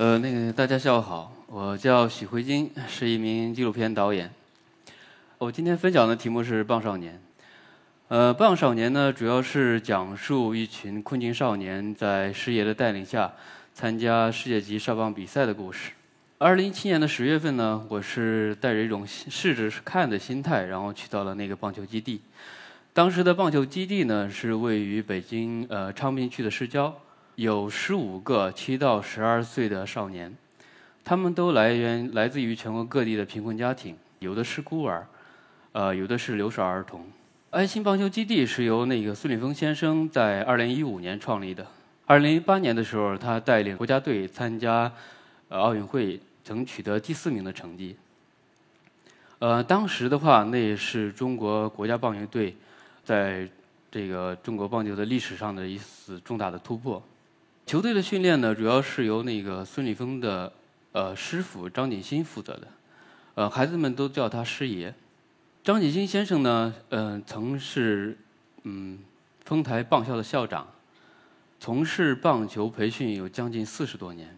呃，那个大家下午好，我叫许辉金，是一名纪录片导演。我今天分享的题目是《棒少年》。呃，《棒少年》呢，主要是讲述一群困境少年在师爷的带领下参加世界级少棒比赛的故事。二零一七年的十月份呢，我是带着一种试着看的心态，然后去到了那个棒球基地。当时的棒球基地呢，是位于北京呃昌平区的市郊，有十五个七到十二岁的少年，他们都来源来自于全国各地的贫困家庭，有的是孤儿，呃，有的是留守儿童。爱心棒球基地是由那个孙立峰先生在二零一五年创立的。二零一八年的时候，他带领国家队参加呃奥运会，曾取得第四名的成绩。呃，当时的话，那也是中国国家棒球队。在这个中国棒球的历史上的一次重大的突破。球队的训练呢，主要是由那个孙立峰的呃师傅张锦新负责的，呃，孩子们都叫他师爷。张锦新先生呢，嗯，曾是嗯丰台棒校的校长，从事棒球培训有将近四十多年。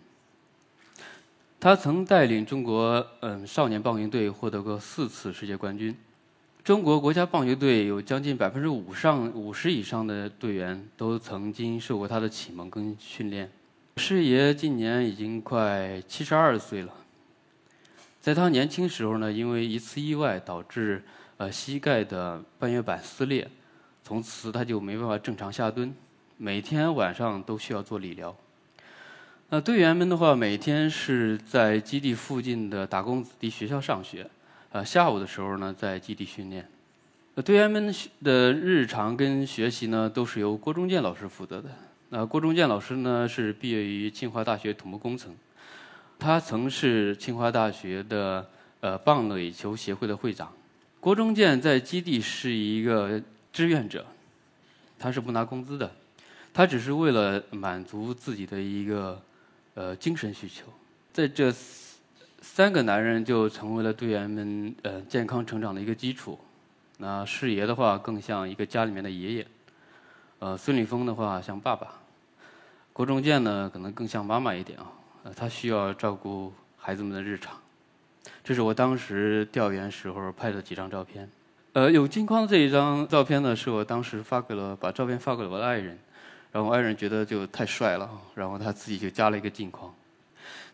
他曾带领中国嗯少年棒球队获得过四次世界冠军。中国国家棒球队有将近百分之五上五十以上的队员都曾经受过他的启蒙跟训练。师爷今年已经快七十二岁了，在他年轻时候呢，因为一次意外导致呃膝盖的半月板撕裂，从此他就没办法正常下蹲，每天晚上都需要做理疗。那队员们的话，每天是在基地附近的打工子弟学校上学。呃，下午的时候呢，在基地训练。队员们的日常跟学习呢，都是由郭中建老师负责的。那郭中建老师呢，是毕业于清华大学土木工程，他曾是清华大学的呃棒垒球协会的会长。郭中建在基地是一个志愿者，他是不拿工资的，他只是为了满足自己的一个呃精神需求，在这。三个男人就成为了队员们呃健康成长的一个基础。那师爷的话更像一个家里面的爷爷，呃，孙立峰的话像爸爸，郭仲健呢可能更像妈妈一点啊，呃，他需要照顾孩子们的日常。这是我当时调研时候拍的几张照片。呃，有金框这一张照片呢，是我当时发给了把照片发给了我的爱人，然后我爱人觉得就太帅了，然后他自己就加了一个镜框。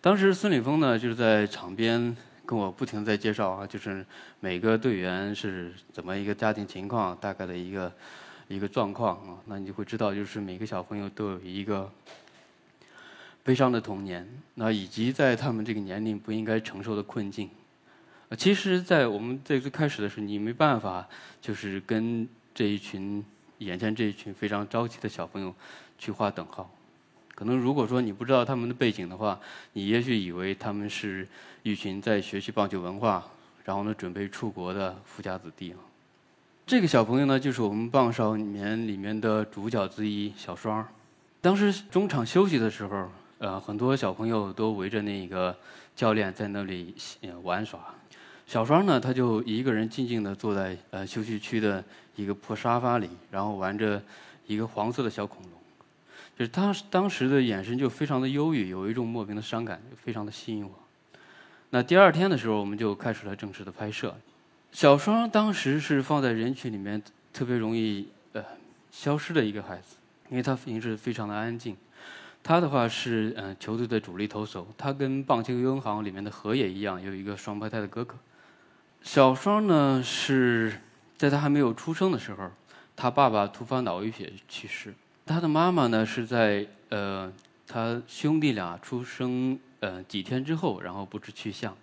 当时孙立峰呢，就是在场边跟我不停在介绍啊，就是每个队员是怎么一个家庭情况，大概的一个一个状况啊，那你就会知道，就是每个小朋友都有一个悲伤的童年，那以及在他们这个年龄不应该承受的困境。其实，在我们在最开始的时候，你没办法就是跟这一群眼前这一群非常着急的小朋友去划等号。可能如果说你不知道他们的背景的话，你也许以为他们是一群在学习棒球文化，然后呢准备出国的富家子弟。这个小朋友呢，就是我们棒少年里面的主角之一小双。当时中场休息的时候，呃，很多小朋友都围着那个教练在那里玩耍。小双呢，他就一个人静静地坐在呃休息区的一个破沙发里，然后玩着一个黄色的小恐龙。就是他当时的眼神就非常的忧郁，有一种莫名的伤感，就非常的吸引我。那第二天的时候，我们就开始了正式的拍摄。小双当时是放在人群里面特别容易呃消失的一个孩子，因为他平时非常的安静。他的话是嗯球队的主力投手，他跟棒球银行里面的河野一样，有一个双胞胎的哥哥。小双呢是在他还没有出生的时候，他爸爸突发脑溢血去世。他的妈妈呢是在呃，他兄弟俩出生呃几天之后，然后不知去向。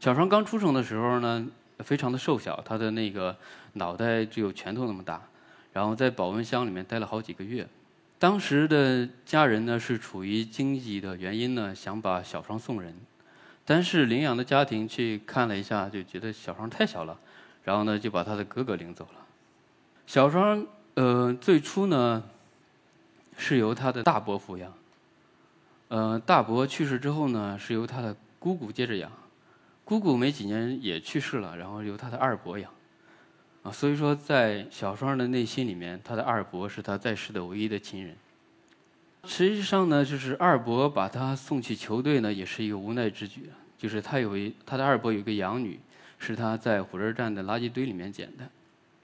小双刚出生的时候呢，非常的瘦小，他的那个脑袋只有拳头那么大，然后在保温箱里面待了好几个月。当时的家人呢是处于经济的原因呢，想把小双送人，但是领养的家庭去看了一下，就觉得小双太小了，然后呢就把他的哥哥领走了。小双呃最初呢。是由他的大伯抚养，呃，大伯去世之后呢，是由他的姑姑接着养，姑姑没几年也去世了，然后由他的二伯养，啊，所以说在小双的内心里面，他的二伯是他在世的唯一的亲人。实际上呢，就是二伯把他送去球队呢，也是一个无奈之举。就是他有一他的二伯有一个养女，是他在火车站的垃圾堆里面捡的。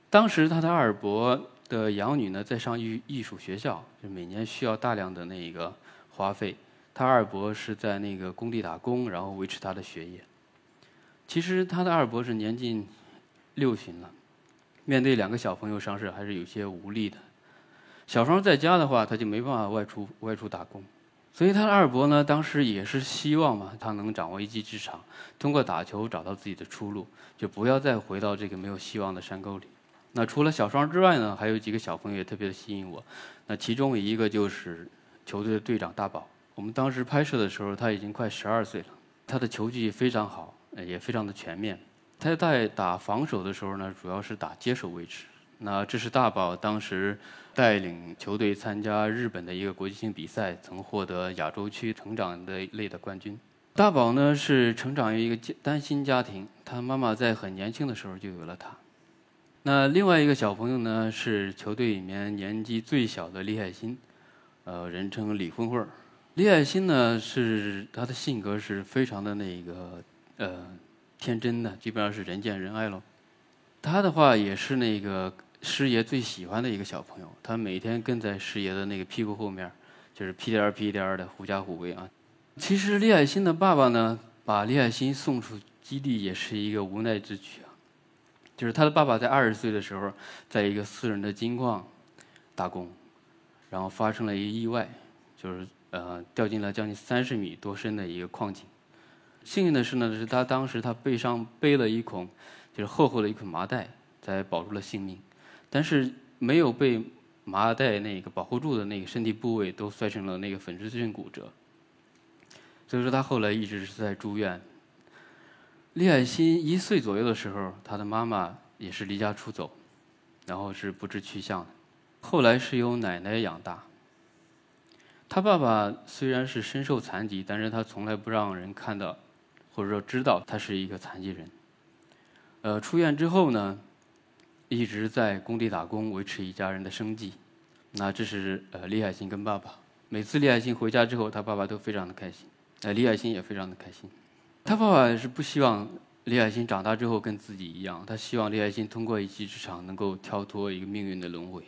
当时他的二伯的养女呢，在上艺艺术学校，就每年需要大量的那个花费。他二伯是在那个工地打工，然后维持他的学业。其实他的二伯是年近六旬了，面对两个小朋友上市，还是有些无力的。小双在家的话，他就没办法外出外出打工，所以他的二伯呢，当时也是希望嘛，他能掌握一技之长，通过打球找到自己的出路，就不要再回到这个没有希望的山沟里。那除了小双之外呢，还有几个小朋友也特别的吸引我。那其中一个就是球队的队长大宝。我们当时拍摄的时候，他已经快十二岁了，他的球技非常好，也非常的全面。他在打防守的时候呢，主要是打接手位置。那这是大宝当时带领球队参加日本的一个国际性比赛，曾获得亚洲区成长的类的冠军。大宝呢是成长于一个单亲家庭，他妈妈在很年轻的时候就有了他。那另外一个小朋友呢是球队里面年纪最小的李海鑫，呃，人称李混混儿。李海鑫呢是他的性格是非常的那个呃天真的，基本上是人见人爱喽。他的话也是那个。师爷最喜欢的一个小朋友，他每天跟在师爷的那个屁股后面，就是屁颠儿屁颠儿的狐假虎威啊。其实李海鑫的爸爸呢，把李海鑫送出基地也是一个无奈之举啊。就是他的爸爸在二十岁的时候，在一个私人的金矿打工，然后发生了一个意外，就是呃掉进了将近三十米多深的一个矿井。幸运的是呢，是他当时他背上背了一捆，就是厚厚的一捆麻袋，才保住了性命。但是没有被麻袋那个保护住的那个身体部位都摔成了那个粉碎性骨折，所以说他后来一直是在住院。李海鑫一岁左右的时候，他的妈妈也是离家出走，然后是不知去向的，后来是由奶奶养大。他爸爸虽然是身受残疾，但是他从来不让人看到，或者说知道他是一个残疾人。呃，出院之后呢？一直在工地打工，维持一家人的生计。那这是呃李海鑫跟爸爸。每次李海鑫回家之后，他爸爸都非常的开心，呃李海鑫也非常的开心。他爸爸是不希望李海鑫长大之后跟自己一样，他希望李海鑫通过一技之长能够跳脱一个命运的轮回。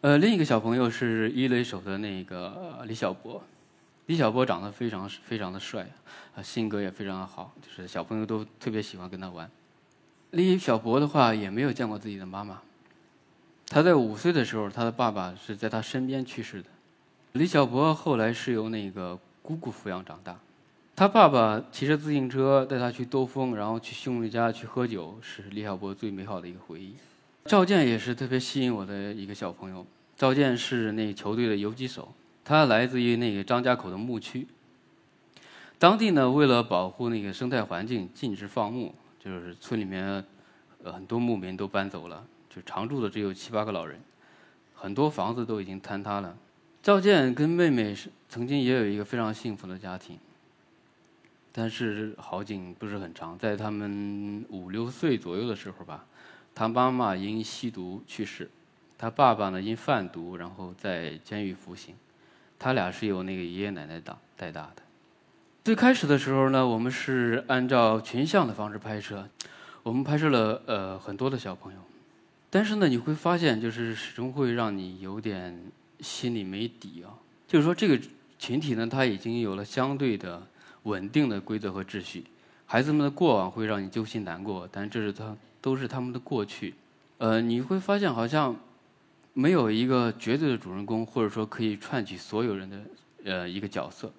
呃，另一个小朋友是一垒手的那个李小博。李小博长得非常非常的帅，啊性格也非常的好，就是小朋友都特别喜欢跟他玩。李小博的话也没有见过自己的妈妈。他在五岁的时候，他的爸爸是在他身边去世的。李小博后来是由那个姑姑抚养长大。他爸爸骑着自行车带他去兜风，然后去兄弟家去喝酒，是李小波最美好的一个回忆。赵健也是特别吸引我的一个小朋友。赵健是那个球队的游击手，他来自于那个张家口的牧区。当地呢，为了保护那个生态环境，禁止放牧。就是村里面，呃，很多牧民都搬走了，就常住的只有七八个老人，很多房子都已经坍塌了。赵健跟妹妹是曾经也有一个非常幸福的家庭，但是好景不是很长，在他们五六岁左右的时候吧，他妈妈因吸毒去世，他爸爸呢因贩毒然后在监狱服刑，他俩是由那个爷爷奶奶带带大的。最开始的时候呢，我们是按照群像的方式拍摄，我们拍摄了呃很多的小朋友，但是呢，你会发现就是始终会让你有点心里没底啊。就是说这个群体呢，他已经有了相对的稳定的规则和秩序，孩子们的过往会让你揪心难过，但这是他都是他们的过去。呃，你会发现好像没有一个绝对的主人公，或者说可以串起所有人的呃一个角色。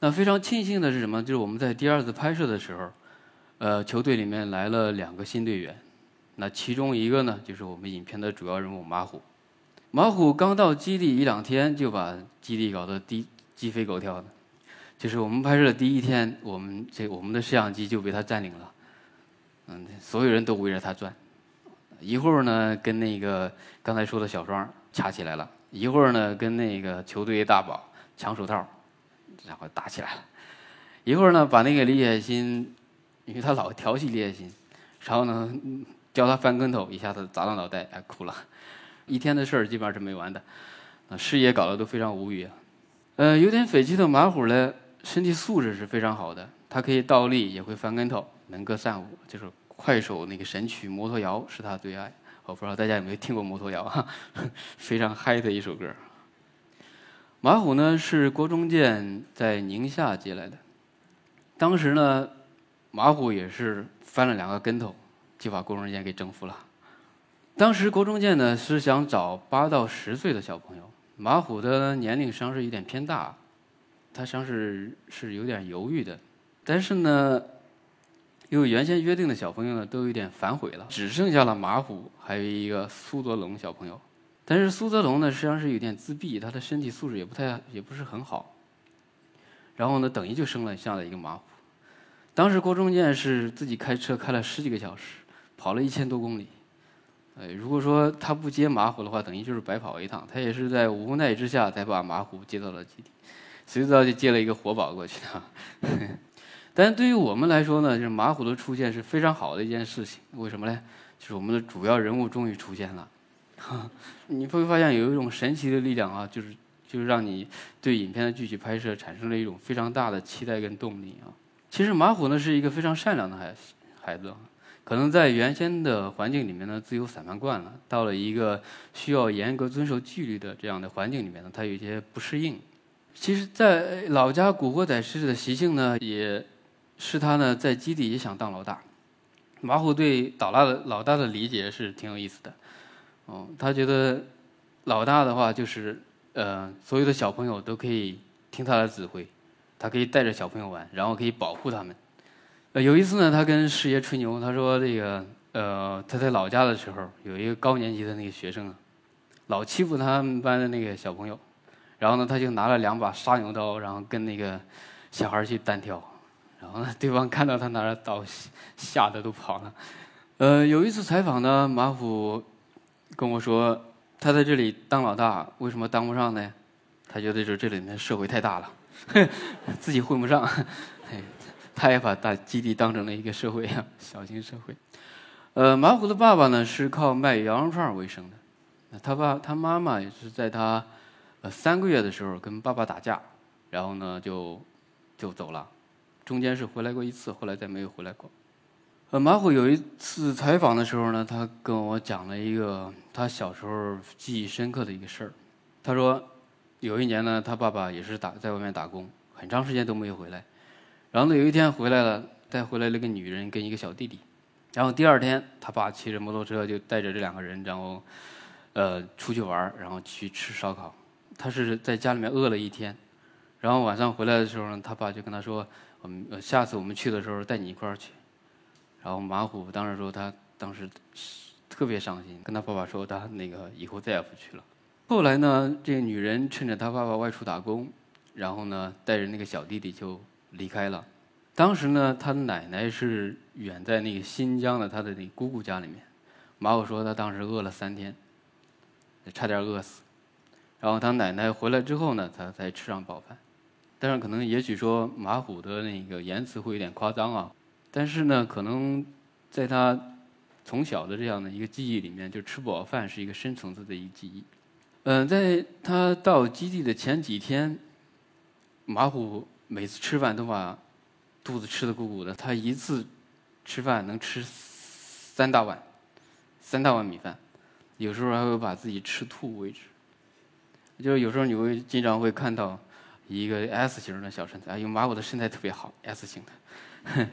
那非常庆幸的是什么？就是我们在第二次拍摄的时候，呃，球队里面来了两个新队员。那其中一个呢，就是我们影片的主要人物马虎。马虎刚到基地一两天，就把基地搞得鸡鸡飞狗跳的。就是我们拍摄的第一天，我们这我们的摄像机就被他占领了。嗯，所有人都围着他转。一会儿呢，跟那个刚才说的小庄掐起来了；一会儿呢，跟那个球队大宝抢手套。然后打起来了，一会儿呢，把那个李海鑫，因为他老调戏李海鑫，然后呢，教他翻跟头，一下子砸到脑袋，哎，哭了。一天的事儿基本上是没完的，啊，事业搞得都非常无语。呃，有点匪气的马虎呢，身体素质是非常好的，他可以倒立，也会翻跟头，能歌善舞，就是快手那个神曲《摩托摇》是他最爱。我不知道大家有没有听过《摩托摇》哈，非常嗨的一首歌。马虎呢是郭中建在宁夏接来的，当时呢，马虎也是翻了两个跟头，就把郭中建给征服了。当时郭中建呢是想找八到十岁的小朋友。马虎的年龄实际上是有点偏大，他实际上是是有点犹豫的，但是呢，因为原先约定的小朋友呢都有点反悔了，只剩下了马虎，还有一个苏泽龙小朋友。但是苏泽龙呢实际上是有点自闭，他的身体素质也不太也不是很好。然后呢，等于就生了这样的一个马虎。当时郭忠建是自己开车开了十几个小时，跑了一千多公里。哎，如果说他不接马虎的话，等于就是白跑一趟。他也是在无奈之下才把马虎接到了基地，谁知道就接了一个活宝过去的。但是对于我们来说呢，就是马虎的出现是非常好的一件事情。为什么呢？就是我们的主要人物终于出现了。你会发现有一种神奇的力量啊，就是就是让你对影片的具体拍摄产生了一种非常大的期待跟动力啊。其实马虎呢是一个非常善良的孩孩子。可能在原先的环境里面呢，自由散漫惯了，到了一个需要严格遵守纪律的这样的环境里面呢，他有一些不适应。其实，在老家古惑仔式的习性呢，也是他呢在基地也想当老大。马虎对老大的老大的理解是挺有意思的，哦，他觉得老大的话就是呃，所有的小朋友都可以听他的指挥，他可以带着小朋友玩，然后可以保护他们。有一次呢，他跟师爷吹牛，他说：“这个，呃，他在老家的时候，有一个高年级的那个学生啊，老欺负他们班的那个小朋友，然后呢，他就拿了两把杀牛刀，然后跟那个小孩去单挑，然后呢，对方看到他拿着刀，吓得都跑了。呃，有一次采访呢，马虎跟我说，他在这里当老大，为什么当不上呢？他觉得就是这里面社会太大了，自己混不上。”他也把大基地当成了一个社会啊，小型社会。呃，马虎的爸爸呢是靠卖羊肉串为生的，他爸他妈妈也是在他呃三个月的时候跟爸爸打架，然后呢就就走了，中间是回来过一次，后来再没有回来过。呃，马虎有一次采访的时候呢，他跟我讲了一个他小时候记忆深刻的一个事儿。他说，有一年呢，他爸爸也是打在外面打工，很长时间都没有回来。然后呢，有一天回来了，带回来了个女人跟一个小弟弟。然后第二天，他爸骑着摩托车就带着这两个人，然后，呃，出去玩然后去吃烧烤。他是在家里面饿了一天，然后晚上回来的时候呢，他爸就跟他说：“我们下次我们去的时候带你一块儿去。”然后马虎当时说他当时特别伤心，跟他爸爸说他那个以后再也不去了。后来呢，这个女人趁着他爸爸外出打工，然后呢，带着那个小弟弟就。离开了，当时呢，他的奶奶是远在那个新疆的他的那姑姑家里面。马虎说他当时饿了三天，差点饿死。然后他奶奶回来之后呢，他才吃上饱饭。但是可能也许说马虎的那个言辞会有点夸张啊，但是呢，可能在他从小的这样的一个记忆里面，就吃不饱饭是一个深层次的一个记忆。嗯，在他到基地的前几天，马虎。每次吃饭都把肚子吃的鼓鼓的，他一次吃饭能吃三大碗，三大碗米饭，有时候还会把自己吃吐为止。就是有时候你会经常会看到一个 S 型的小身材，哎呦妈，我的身材特别好，S 型的。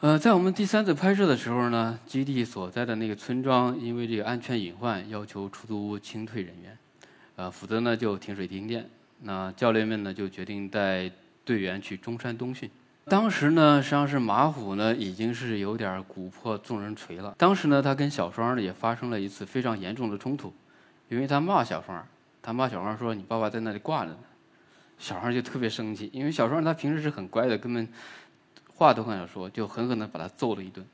呃，在我们第三次拍摄的时候呢，基地所在的那个村庄因为这个安全隐患，要求出租屋清退人员，呃，否则呢就停水停电。那教练们呢就决定带队员去中山东训。当时呢，实际上是马虎呢已经是有点骨破众人锤了。当时呢，他跟小双呢也发生了一次非常严重的冲突，因为他骂小双，他骂小双说：“你爸爸在那里挂着呢。”小双就特别生气，因为小双他平时是很乖的，根本话都很少说，就狠狠地把他揍了一顿。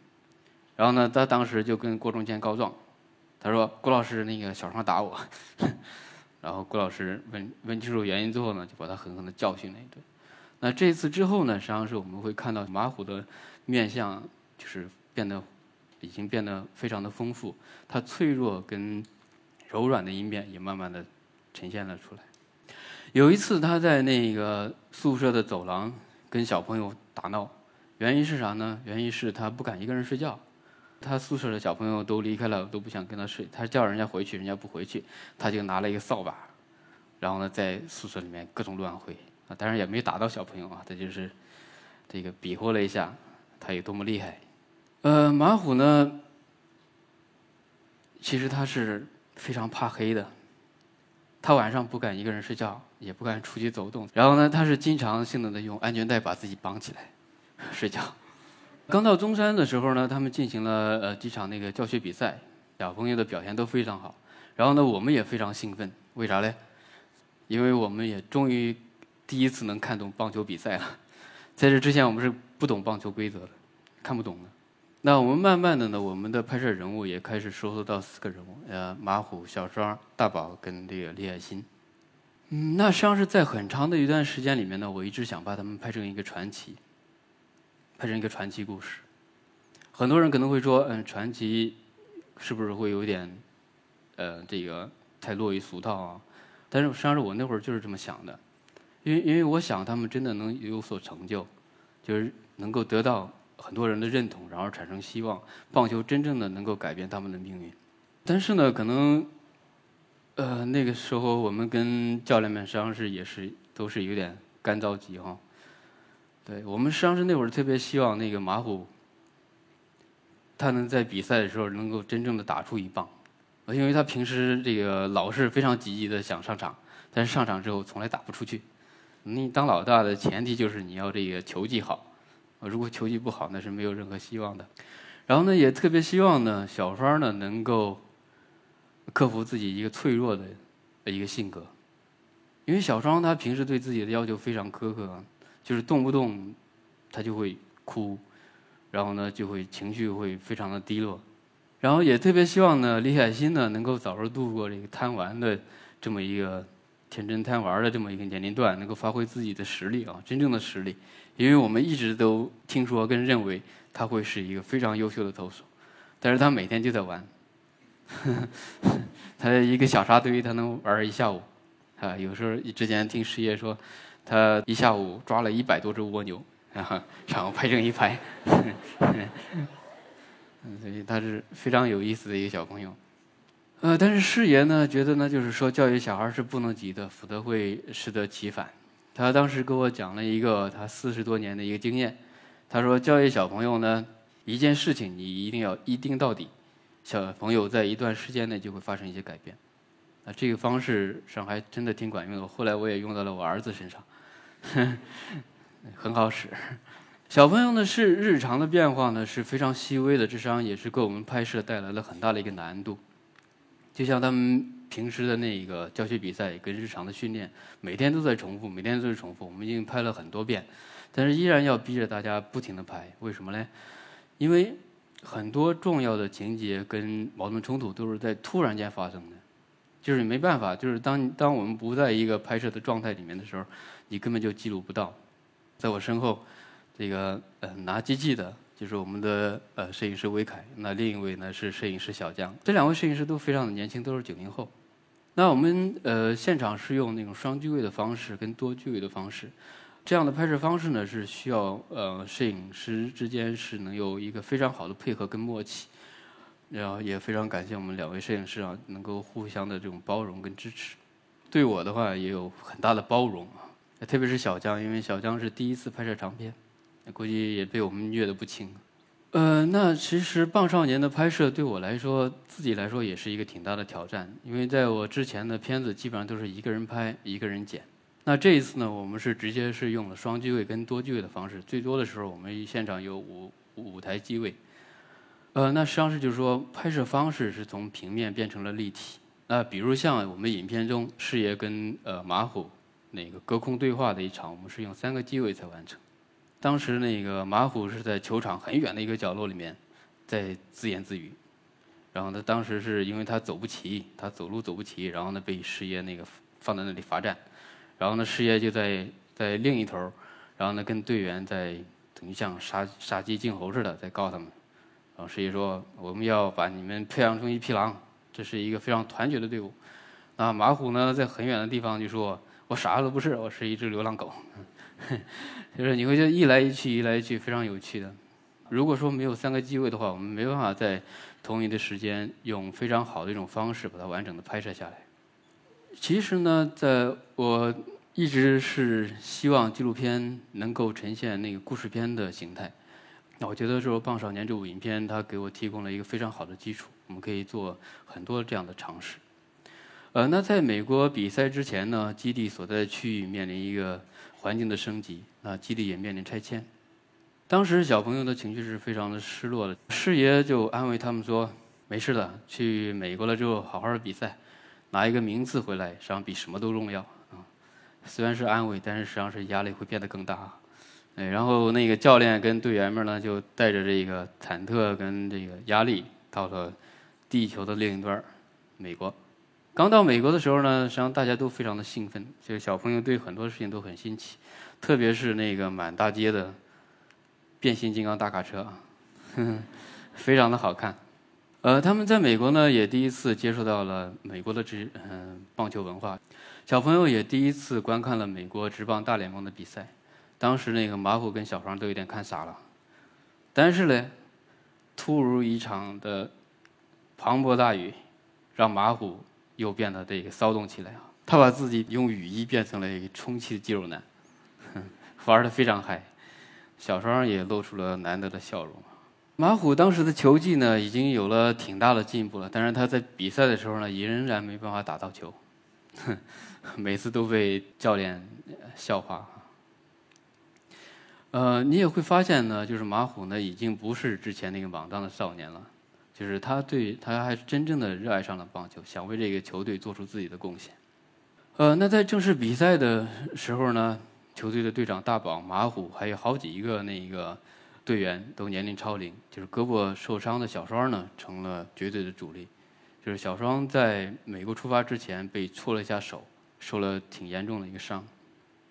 然后呢，他当时就跟郭中建告状，他说：“郭老师，那个小双打我。”然后郭老师问问清楚原因之后呢，就把他狠狠的教训了一顿。那这次之后呢，实际上是我们会看到马虎的面相就是变得已经变得非常的丰富，他脆弱跟柔软的一面也慢慢的呈现了出来。有一次他在那个宿舍的走廊跟小朋友打闹，原因是啥呢？原因是他不敢一个人睡觉。他宿舍的小朋友都离开了，都不想跟他睡。他叫人家回去，人家不回去，他就拿了一个扫把，然后呢，在宿舍里面各种乱挥啊。当然也没打到小朋友啊，他就是这个比划了一下，他有多么厉害。呃，马虎呢，其实他是非常怕黑的，他晚上不敢一个人睡觉，也不敢出去走动。然后呢，他是经常性的用安全带把自己绑起来睡觉。刚到中山的时候呢，他们进行了呃几场那个教学比赛，小朋友的表现都非常好。然后呢，我们也非常兴奋，为啥嘞？因为我们也终于第一次能看懂棒球比赛了。在这之前，我们是不懂棒球规则的，看不懂的。那我们慢慢的呢，我们的拍摄人物也开始收缩到四个人物，呃，马虎、小双、大宝跟这个李海鑫。嗯，那实际上是在很长的一段时间里面呢，我一直想把他们拍成一个传奇。拍成一个传奇故事，很多人可能会说，嗯，传奇是不是会有点，呃，这个太落于俗套啊？但是实际上是我那会儿就是这么想的，因为因为我想他们真的能有所成就，就是能够得到很多人的认同，然后产生希望，棒球真正的能够改变他们的命运。但是呢，可能，呃，那个时候我们跟教练们实际上是也是都是有点干着急哈。对我们实际上是那会儿特别希望那个马虎，他能在比赛的时候能够真正的打出一棒，因为他平时这个老是非常积极的想上场，但是上场之后从来打不出去。你当老大的前提就是你要这个球技好，如果球技不好那是没有任何希望的。然后呢，也特别希望呢小双呢能够克服自己一个脆弱的一个性格，因为小双他平时对自己的要求非常苛刻。就是动不动，他就会哭，然后呢就会情绪会非常的低落，然后也特别希望呢李海鑫呢能够早日度过这个贪玩的这么一个天真贪玩的这么一个年龄段，能够发挥自己的实力啊，真正的实力。因为我们一直都听说跟认为他会是一个非常优秀的投手，但是他每天就在玩，他一个小沙堆他能玩一下午，啊，有时候之前听师爷说。他一下午抓了一百多只蜗牛，然后然后拍成一排，所以他是非常有意思的一个小朋友。呃，但是师爷呢觉得呢，就是说教育小孩是不能急的，否则会适得其反。他当时给我讲了一个他四十多年的一个经验，他说教育小朋友呢，一件事情你一定要一定到底，小朋友在一段时间内就会发生一些改变。啊，这个方式上还真的挺管用的，后来我也用到了我儿子身上。很好使。小朋友呢是日常的变化呢是非常细微的，智商也是给我们拍摄带来了很大的一个难度。就像他们平时的那个教学比赛跟日常的训练，每天都在重复，每天都在重复。我们已经拍了很多遍，但是依然要逼着大家不停的拍。为什么呢？因为很多重要的情节跟矛盾冲突都是在突然间发生的，就是没办法，就是当当我们不在一个拍摄的状态里面的时候。你根本就记录不到，在我身后，这个呃拿机器的就是我们的呃摄影师魏凯，那另一位呢是摄影师小江，这两位摄影师都非常的年轻，都是九零后。那我们呃现场是用那种双机位的方式跟多机位的方式，这样的拍摄方式呢是需要呃摄影师之间是能有一个非常好的配合跟默契，然后也非常感谢我们两位摄影师啊，能够互相的这种包容跟支持，对我的话也有很大的包容啊。特别是小江，因为小江是第一次拍摄长片，估计也被我们虐得不轻。呃，那其实《棒少年》的拍摄对我来说，自己来说也是一个挺大的挑战，因为在我之前的片子基本上都是一个人拍，一个人剪。那这一次呢，我们是直接是用了双机位跟多机位的方式，最多的时候我们现场有五五台机位。呃，那实际上是就是说，拍摄方式是从平面变成了立体。那比如像我们影片中，视野跟呃马虎。那个隔空对话的一场，我们是用三个机位才完成。当时那个马虎是在球场很远的一个角落里面，在自言自语。然后他当时是因为他走不齐，他走路走不齐，然后呢被师爷那个放在那里罚站。然后呢师爷就在在另一头，然后呢跟队员在等于像杀杀鸡儆猴似的在告他们。然后师爷说：“我们要把你们培养成一匹狼，这是一个非常团结的队伍。”那马虎呢在很远的地方就说。我啥都不是，我是一只流浪狗。就是你会觉得一来一去，一来一去，非常有趣的。如果说没有三个机位的话，我们没办法在同一的时间用非常好的一种方式把它完整的拍摄下来。其实呢，在我一直是希望纪录片能够呈现那个故事片的形态。那我觉得说《棒少年》这部影片，它给我提供了一个非常好的基础，我们可以做很多这样的尝试。呃，那在美国比赛之前呢，基地所在区域面临一个环境的升级，啊基地也面临拆迁。当时小朋友的情绪是非常的失落的，师爷就安慰他们说：“没事的，去美国了之后好好的比赛，拿一个名次回来，实际上比什么都重要。”啊，虽然是安慰，但是实际上是压力会变得更大。哎，然后那个教练跟队员们呢，就带着这个忐忑跟这个压力，到了地球的另一端美国。刚到美国的时候呢，实际上大家都非常的兴奋，就是小朋友对很多事情都很新奇，特别是那个满大街的变形金刚大卡车啊，非常的好看。呃，他们在美国呢也第一次接触到了美国的职嗯棒球文化，小朋友也第一次观看了美国职棒大联盟的比赛。当时那个马虎跟小黄都有点看傻了，但是呢，突如一场的磅礴大雨，让马虎。又变得这个骚动起来啊！他把自己用雨衣变成了一个充气的肌肉男，玩的非常嗨。小双也露出了难得的笑容。马虎当时的球技呢，已经有了挺大的进步了，但是他在比赛的时候呢，也仍然没办法打到球，哼 每次都被教练笑话。呃，你也会发现呢，就是马虎呢，已经不是之前那个莽撞的少年了。就是他对他还是真正的热爱上了棒球，想为这个球队做出自己的贡献。呃，那在正式比赛的时候呢，球队的队长大宝、马虎，还有好几个那个队员都年龄超龄，就是胳膊受伤的小双呢，成了绝对的主力。就是小双在美国出发之前被挫了一下手，受了挺严重的一个伤。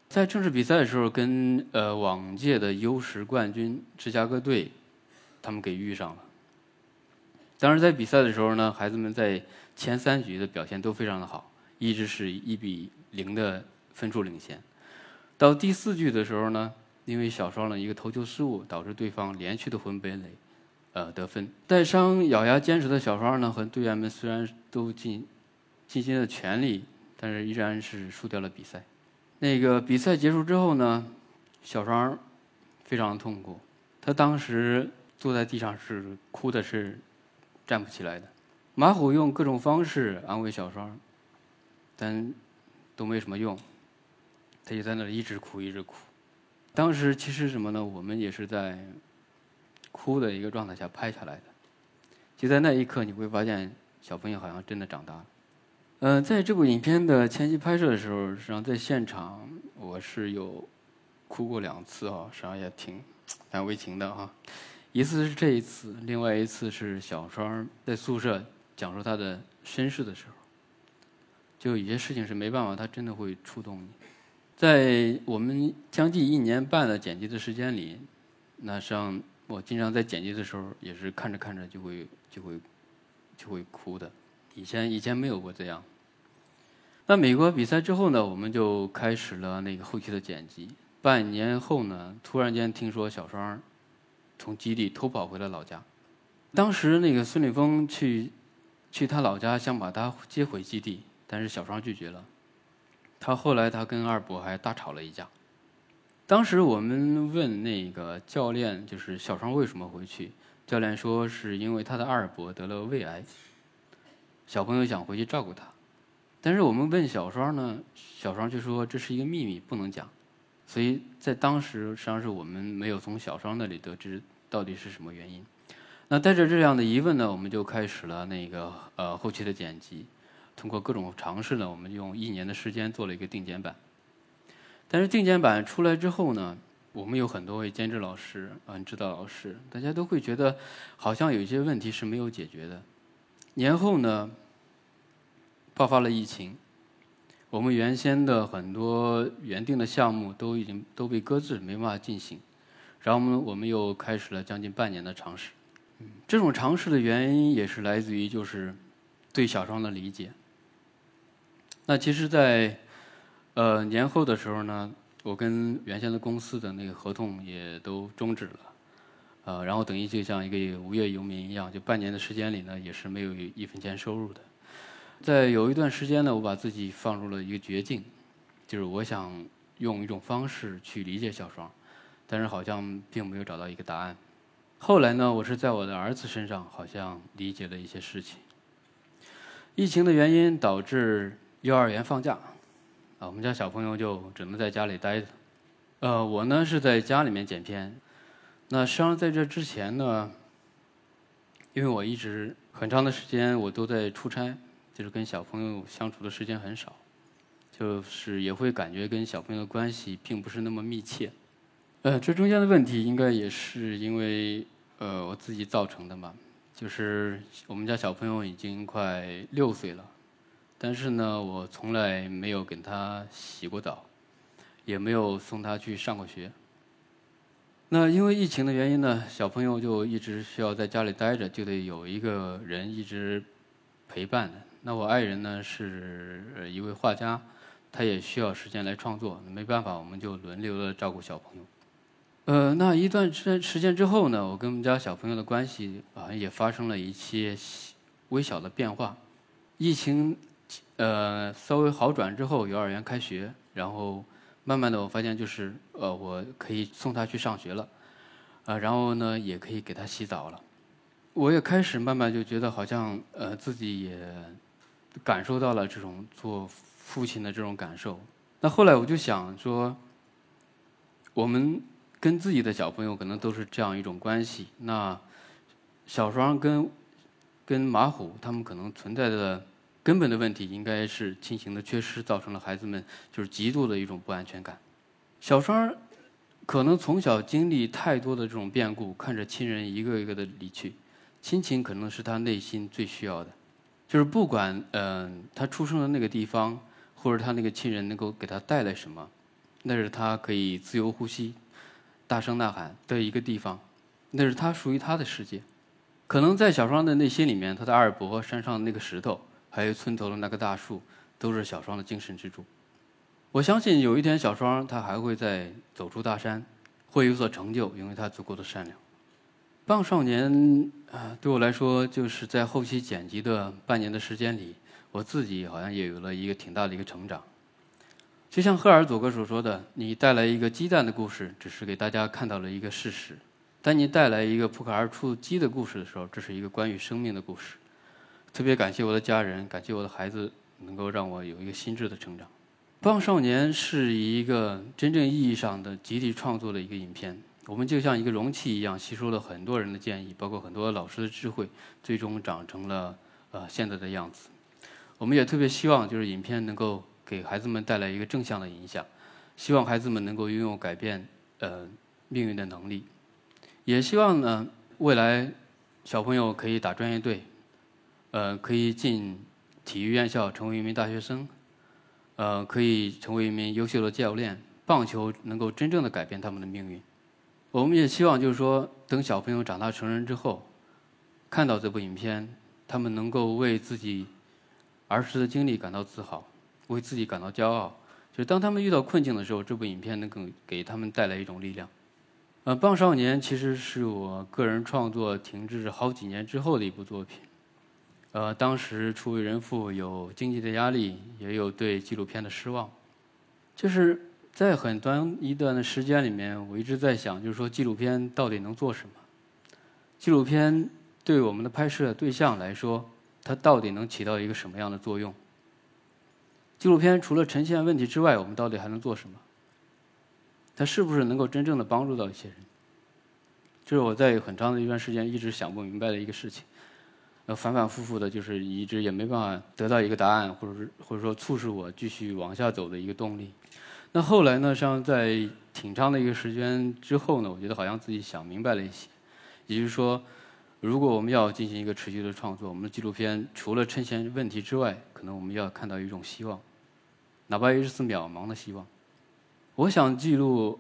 在正式比赛的时候，跟呃往届的优势冠军芝加哥队，他们给遇上了。当时在比赛的时候呢，孩子们在前三局的表现都非常的好，一直是一比零的分数领先。到第四局的时候呢，因为小双的一个投球失误，导致对方连续的混本垒，呃得分。带伤咬牙坚持的小双呢，和队员们虽然都尽尽心的全力，但是依然是输掉了比赛。那个比赛结束之后呢，小双非常痛苦，他当时坐在地上是哭的是。站不起来的，马虎用各种方式安慰小双，但都没什么用，他就在那里一直哭一直哭。当时其实什么呢？我们也是在哭的一个状态下拍下来的。就在那一刻，你会发现小朋友好像真的长大了。嗯，在这部影片的前期拍摄的时候，实际上在现场我是有哭过两次啊，实际上也挺难为情的啊。一次是这一次，另外一次是小双在宿舍讲述他的身世的时候，就有些事情是没办法，他真的会触动你。在我们将近一年半的剪辑的时间里，那上我经常在剪辑的时候也是看着看着就会就会就会哭的。以前以前没有过这样。那美国比赛之后呢，我们就开始了那个后期的剪辑。半年后呢，突然间听说小双。从基地偷跑回了老家，当时那个孙立峰去去他老家，想把他接回基地，但是小双拒绝了。他后来他跟二伯还大吵了一架。当时我们问那个教练，就是小双为什么回去？教练说是因为他的二伯得了胃癌，小朋友想回去照顾他。但是我们问小双呢，小双就说这是一个秘密，不能讲。所以在当时，实际上是我们没有从小双那里得知到底是什么原因。那带着这样的疑问呢，我们就开始了那个呃后期的剪辑。通过各种尝试呢，我们用一年的时间做了一个定剪版。但是定剪版出来之后呢，我们有很多位监制老师、嗯指导老师，大家都会觉得好像有一些问题是没有解决的。年后呢，爆发了疫情。我们原先的很多原定的项目都已经都被搁置，没办法进行。然后我们我们又开始了将近半年的尝试。这种尝试的原因也是来自于就是对小双的理解。那其实，在呃，年后的时候呢，我跟原先的公司的那个合同也都终止了，呃，然后等于就像一个无业游民一样，就半年的时间里呢，也是没有一分钱收入的。在有一段时间呢，我把自己放入了一个绝境，就是我想用一种方式去理解小双，但是好像并没有找到一个答案。后来呢，我是在我的儿子身上好像理解了一些事情。疫情的原因导致幼儿园放假，啊，我们家小朋友就只能在家里待着。呃，我呢是在家里面剪片。那实际上在这之前呢，因为我一直很长的时间我都在出差，就是跟小朋友相处的时间很少，就是也会感觉跟小朋友的关系并不是那么密切。呃，这中间的问题应该也是因为呃我自己造成的嘛。就是我们家小朋友已经快六岁了，但是呢，我从来没有给他洗过澡，也没有送他去上过学。那因为疫情的原因呢，小朋友就一直需要在家里待着，就得有一个人一直陪伴。那我爱人呢是一位画家，他也需要时间来创作，没办法，我们就轮流的照顾小朋友。呃，那一段时时间之后呢，我跟我们家小朋友的关系啊也发生了一些微小的变化。疫情呃稍微好转之后，幼儿园开学，然后慢慢的我发现就是呃我可以送他去上学了，啊，然后呢也可以给他洗澡了。我也开始慢慢就觉得好像呃自己也感受到了这种做父亲的这种感受。那后来我就想说，我们。跟自己的小朋友可能都是这样一种关系。那小双跟跟马虎他们可能存在的根本的问题，应该是亲情的缺失，造成了孩子们就是极度的一种不安全感。小双可能从小经历太多的这种变故，看着亲人一个一个的离去，亲情可能是他内心最需要的。就是不管嗯他出生的那个地方，或者他那个亲人能够给他带来什么，那是他可以自由呼吸。大声呐喊的一个地方，那是他属于他的世界。可能在小双的内心里面，他的二伯山上的那个石头，还有村头的那棵大树，都是小双的精神支柱。我相信有一天小双他还会再走出大山，会有所成就，因为他足够的善良。棒少年啊，对我来说，就是在后期剪辑的半年的时间里，我自己好像也有了一个挺大的一个成长。就像赫尔佐格所说的：“你带来一个鸡蛋的故事，只是给大家看到了一个事实；当你带来一个破壳而出鸡的故事的时候，这是一个关于生命的故事。”特别感谢我的家人，感谢我的孩子，能够让我有一个心智的成长。《棒少年》是一个真正意义上的集体创作的一个影片。我们就像一个容器一样，吸收了很多人的建议，包括很多老师的智慧，最终长成了呃现在的样子。我们也特别希望，就是影片能够。给孩子们带来一个正向的影响，希望孩子们能够拥有改变呃命运的能力，也希望呢未来小朋友可以打专业队，呃可以进体育院校成为一名大学生，呃可以成为一名优秀的教练，棒球能够真正的改变他们的命运。我们也希望就是说，等小朋友长大成人之后，看到这部影片，他们能够为自己儿时的经历感到自豪。为自己感到骄傲，就是当他们遇到困境的时候，这部影片能够给他们带来一种力量。呃，《棒少年》其实是我个人创作停滞好几年之后的一部作品。呃，当时初为人父，有经济的压力，也有对纪录片的失望。就是在很短一段的时间里面，我一直在想，就是说纪录片到底能做什么？纪录片对我们的拍摄对象来说，它到底能起到一个什么样的作用？纪录片除了呈现问题之外，我们到底还能做什么？它是不是能够真正的帮助到一些人？这是我在很长的一段时间一直想不明白的一个事情，呃，反反复复的，就是一直也没办法得到一个答案，或者是或者说促使我继续往下走的一个动力。那后来呢，像在挺长的一个时间之后呢，我觉得好像自己想明白了一些，也就是说。如果我们要进行一个持续的创作，我们的纪录片除了呈现问题之外，可能我们要看到一种希望，哪怕也是渺茫的希望。我想记录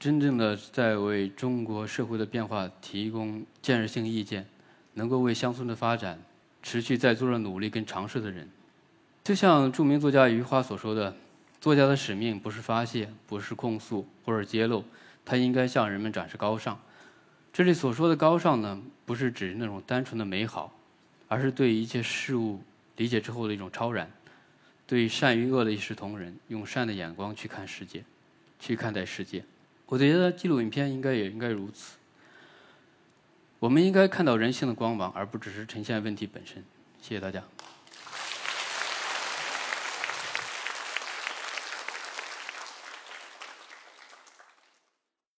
真正的在为中国社会的变化提供建设性意见，能够为乡村的发展持续在做着努力跟尝试的人。就像著名作家余华所说的：“作家的使命不是发泄，不是控诉或者揭露，他应该向人们展示高尚。这里所说的高尚呢，不是指那种单纯的美好，而是对一切事物理解之后的一种超然，对善与恶的一视同仁，用善的眼光去看世界，去看待世界。我觉得纪录影片应该也应该如此。我们应该看到人性的光芒，而不只是呈现问题本身。谢谢大家。